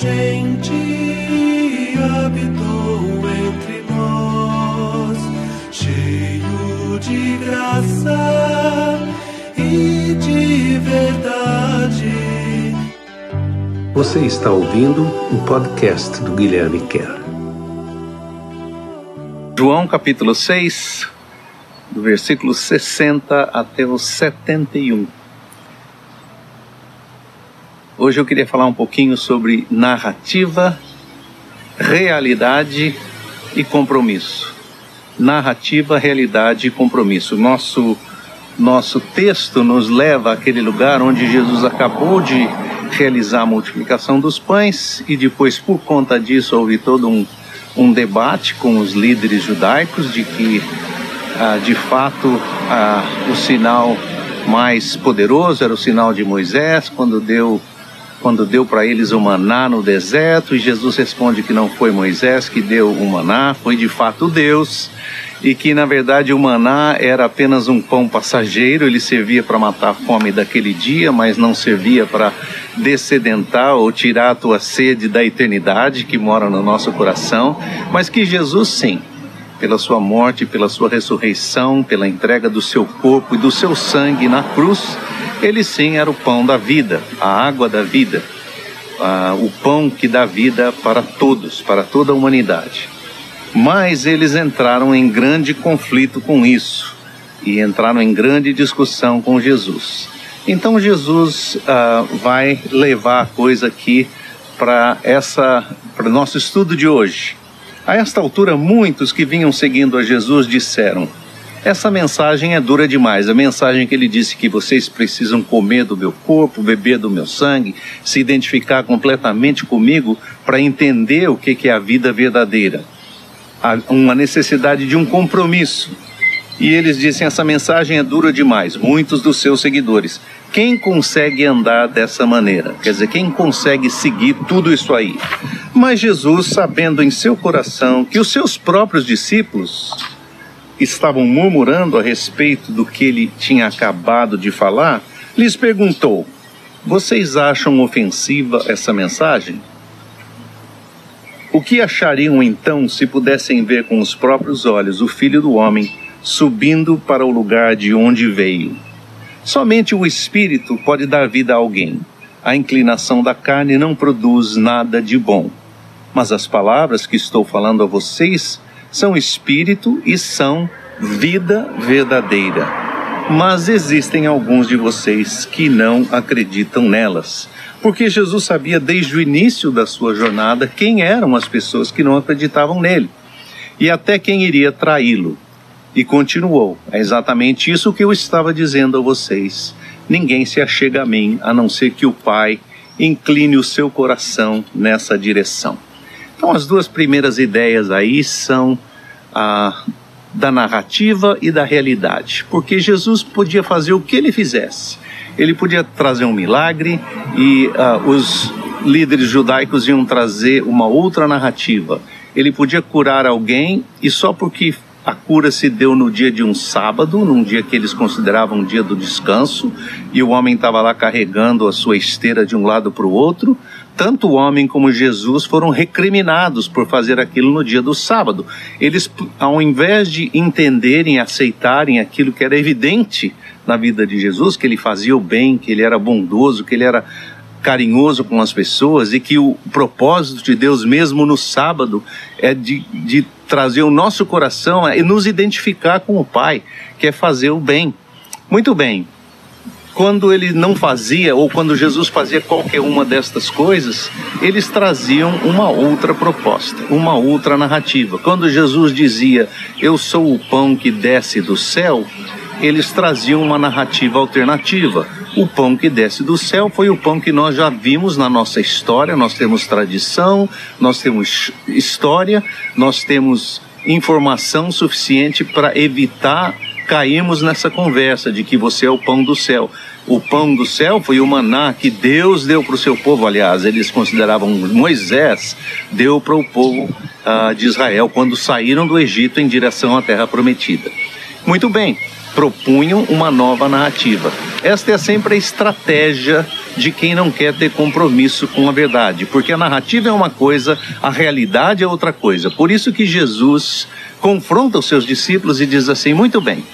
gente habitou entre nós, cheio de graça e de verdade. Você está ouvindo o podcast do Guilherme Kerr. João capítulo 6, do versículo 60 até o 71. Hoje eu queria falar um pouquinho sobre narrativa, realidade e compromisso. Narrativa, realidade e compromisso. Nosso nosso texto nos leva àquele lugar onde Jesus acabou de realizar a multiplicação dos pães e depois, por conta disso, houve todo um, um debate com os líderes judaicos de que, ah, de fato, ah, o sinal mais poderoso era o sinal de Moisés, quando deu quando deu para eles o maná no deserto, e Jesus responde que não foi Moisés que deu o maná, foi de fato Deus, e que na verdade o maná era apenas um pão passageiro, ele servia para matar a fome daquele dia, mas não servia para descedentar ou tirar a tua sede da eternidade que mora no nosso coração, mas que Jesus sim, pela sua morte, pela sua ressurreição, pela entrega do seu corpo e do seu sangue na cruz, ele sim era o pão da vida, a água da vida, o pão que dá vida para todos, para toda a humanidade. Mas eles entraram em grande conflito com isso e entraram em grande discussão com Jesus. Então Jesus uh, vai levar a coisa aqui para essa para o nosso estudo de hoje. A esta altura, muitos que vinham seguindo a Jesus disseram: essa mensagem é dura demais. A mensagem que ele disse que vocês precisam comer do meu corpo, beber do meu sangue, se identificar completamente comigo para entender o que é a vida verdadeira. Há uma necessidade de um compromisso. E eles dizem: essa mensagem é dura demais. Muitos dos seus seguidores. Quem consegue andar dessa maneira? Quer dizer, quem consegue seguir tudo isso aí? Mas Jesus, sabendo em seu coração que os seus próprios discípulos estavam murmurando a respeito do que ele tinha acabado de falar, lhes perguntou: Vocês acham ofensiva essa mensagem? O que achariam então se pudessem ver com os próprios olhos o Filho do Homem subindo para o lugar de onde veio? Somente o Espírito pode dar vida a alguém. A inclinação da carne não produz nada de bom. Mas as palavras que estou falando a vocês são espírito e são vida verdadeira. Mas existem alguns de vocês que não acreditam nelas. Porque Jesus sabia desde o início da sua jornada quem eram as pessoas que não acreditavam nele e até quem iria traí-lo. E continuou: É exatamente isso que eu estava dizendo a vocês. Ninguém se achega a mim a não ser que o Pai incline o seu coração nessa direção. Então, as duas primeiras ideias aí são a da narrativa e da realidade, porque Jesus podia fazer o que ele fizesse. Ele podia trazer um milagre e uh, os líderes judaicos iam trazer uma outra narrativa. Ele podia curar alguém e só porque a cura se deu no dia de um sábado, num dia que eles consideravam um dia do descanso, e o homem estava lá carregando a sua esteira de um lado para o outro. Tanto o homem como Jesus foram recriminados por fazer aquilo no dia do sábado. Eles, ao invés de entenderem aceitarem aquilo que era evidente na vida de Jesus, que ele fazia o bem, que ele era bondoso, que ele era carinhoso com as pessoas e que o propósito de Deus, mesmo no sábado, é de, de trazer o nosso coração e nos identificar com o Pai, que é fazer o bem. Muito bem. Quando ele não fazia, ou quando Jesus fazia qualquer uma destas coisas, eles traziam uma outra proposta, uma outra narrativa. Quando Jesus dizia, Eu sou o pão que desce do céu, eles traziam uma narrativa alternativa. O pão que desce do céu foi o pão que nós já vimos na nossa história. Nós temos tradição, nós temos história, nós temos informação suficiente para evitar cairmos nessa conversa de que você é o pão do céu. O pão do céu foi o maná que Deus deu para o seu povo. Aliás, eles consideravam Moisés deu para o povo uh, de Israel quando saíram do Egito em direção à terra prometida. Muito bem, propunham uma nova narrativa. Esta é sempre a estratégia de quem não quer ter compromisso com a verdade, porque a narrativa é uma coisa, a realidade é outra coisa. Por isso que Jesus confronta os seus discípulos e diz assim: muito bem.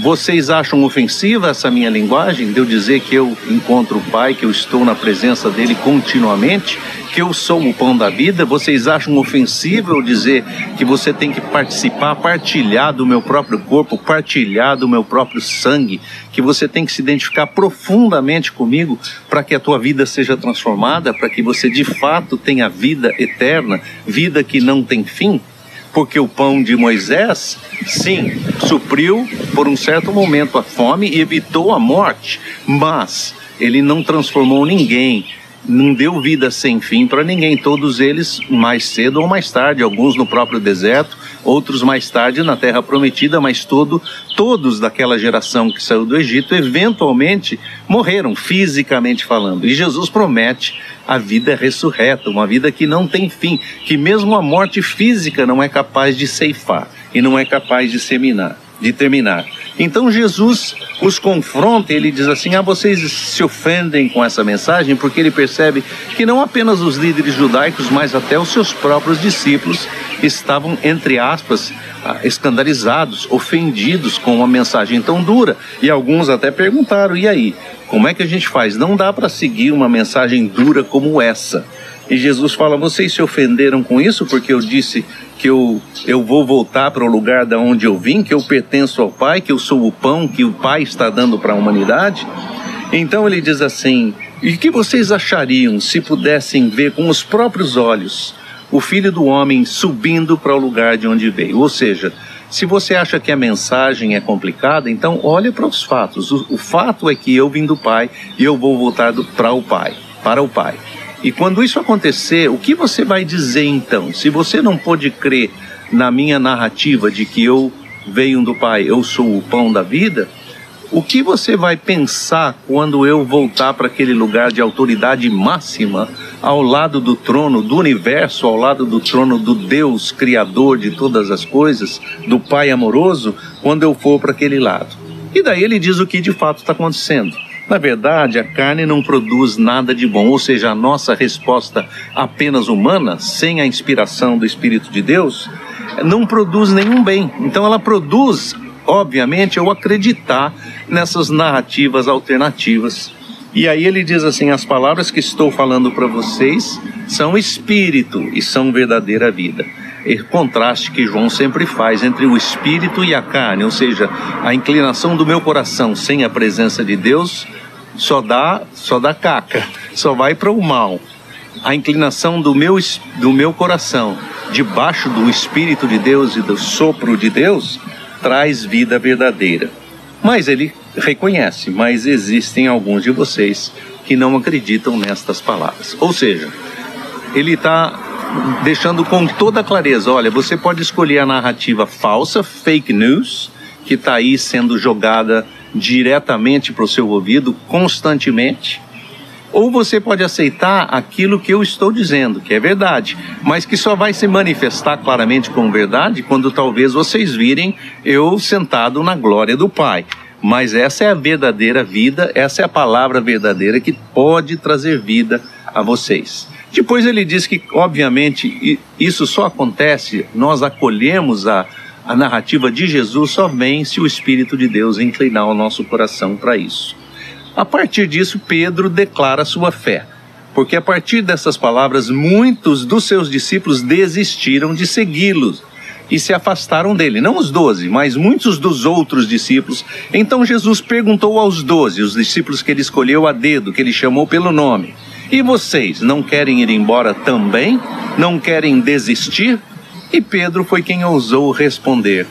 Vocês acham ofensiva essa minha linguagem de eu dizer que eu encontro o Pai, que eu estou na presença dele continuamente, que eu sou o pão da vida? Vocês acham ofensivo eu dizer que você tem que participar, partilhar do meu próprio corpo, partilhar do meu próprio sangue, que você tem que se identificar profundamente comigo para que a tua vida seja transformada, para que você de fato tenha vida eterna, vida que não tem fim? Porque o pão de Moisés, sim, supriu por um certo momento a fome e evitou a morte, mas ele não transformou ninguém, não deu vida sem fim para ninguém, todos eles mais cedo ou mais tarde, alguns no próprio deserto, outros mais tarde na terra prometida, mas todo, todos daquela geração que saiu do Egito eventualmente morreram, fisicamente falando. E Jesus promete a vida ressurreta, uma vida que não tem fim, que mesmo a morte física não é capaz de ceifar e não é capaz de seminar, de terminar. Então Jesus os confronta e ele diz assim: Ah, vocês se ofendem com essa mensagem, porque ele percebe que não apenas os líderes judaicos, mas até os seus próprios discípulos estavam, entre aspas, ah, escandalizados, ofendidos com uma mensagem tão dura. E alguns até perguntaram: e aí? Como é que a gente faz? Não dá para seguir uma mensagem dura como essa. E Jesus fala: vocês se ofenderam com isso porque eu disse que eu, eu vou voltar para o lugar da onde eu vim, que eu pertenço ao Pai, que eu sou o pão que o Pai está dando para a humanidade. Então ele diz assim: e o que vocês achariam se pudessem ver com os próprios olhos o Filho do Homem subindo para o lugar de onde veio? Ou seja, se você acha que a mensagem é complicada, então olhe para os fatos. O, o fato é que eu vim do Pai e eu vou voltar para o Pai, para o Pai. E quando isso acontecer, o que você vai dizer então? Se você não pode crer na minha narrativa de que eu venho do Pai, eu sou o pão da vida, o que você vai pensar quando eu voltar para aquele lugar de autoridade máxima, ao lado do trono do universo, ao lado do trono do Deus Criador de todas as coisas, do Pai amoroso, quando eu for para aquele lado? E daí ele diz o que de fato está acontecendo. Na verdade, a carne não produz nada de bom, ou seja, a nossa resposta apenas humana, sem a inspiração do Espírito de Deus, não produz nenhum bem. Então ela produz, obviamente, eu acreditar nessas narrativas alternativas. E aí ele diz assim: as palavras que estou falando para vocês são espírito e são verdadeira vida. E contraste que João sempre faz entre o espírito e a carne, ou seja, a inclinação do meu coração sem a presença de Deus só dá, só dá caca, só vai para o mal. A inclinação do meu, do meu coração, debaixo do Espírito de Deus e do sopro de Deus, traz vida verdadeira. Mas ele reconhece, mas existem alguns de vocês que não acreditam nestas palavras. Ou seja, ele está deixando com toda clareza: olha, você pode escolher a narrativa falsa, fake news, que está aí sendo jogada diretamente para o seu ouvido constantemente, ou você pode aceitar aquilo que eu estou dizendo, que é verdade, mas que só vai se manifestar claramente como verdade quando talvez vocês virem eu sentado na glória do Pai. Mas essa é a verdadeira vida, essa é a palavra verdadeira que pode trazer vida a vocês. Depois ele diz que, obviamente, isso só acontece, nós acolhemos a, a narrativa de Jesus só vem se o Espírito de Deus inclinar o nosso coração para isso. A partir disso, Pedro declara sua fé, porque a partir dessas palavras, muitos dos seus discípulos desistiram de segui-lo e se afastaram dele. Não os doze, mas muitos dos outros discípulos. Então Jesus perguntou aos doze, os discípulos que ele escolheu a dedo, que ele chamou pelo nome: E vocês não querem ir embora também? Não querem desistir? E Pedro foi quem ousou responder: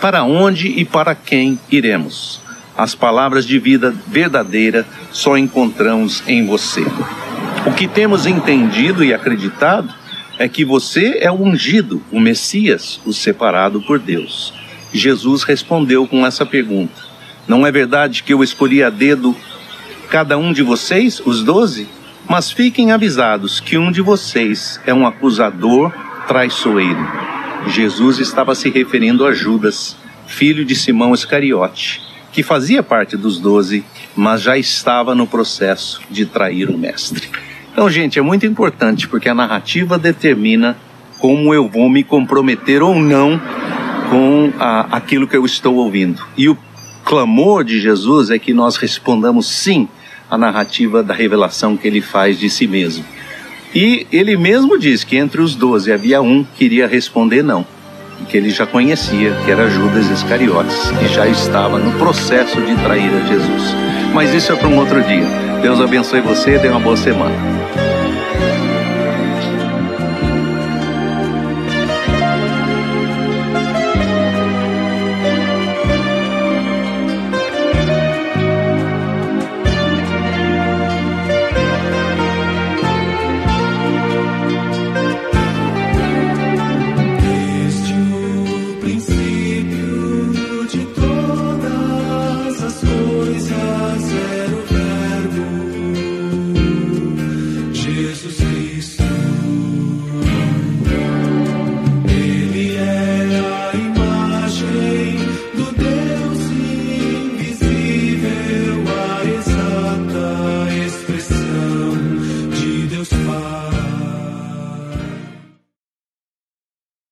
Para onde e para quem iremos? As palavras de vida verdadeira só encontramos em você. O que temos entendido e acreditado é que você é o ungido, o Messias, o separado por Deus. Jesus respondeu com essa pergunta: Não é verdade que eu escolhi a dedo cada um de vocês, os doze? Mas fiquem avisados que um de vocês é um acusador traiçoeiro. Jesus estava se referindo a Judas, filho de Simão Iscariote, que fazia parte dos doze, mas já estava no processo de trair o Mestre. Então, gente, é muito importante porque a narrativa determina como eu vou me comprometer ou não com a, aquilo que eu estou ouvindo. E o clamor de Jesus é que nós respondamos sim à narrativa da revelação que ele faz de si mesmo. E ele mesmo diz que entre os doze havia um que iria responder não, que ele já conhecia, que era Judas Iscariotes, que já estava no processo de trair a Jesus. Mas isso é para um outro dia. Deus abençoe você e dê uma boa semana.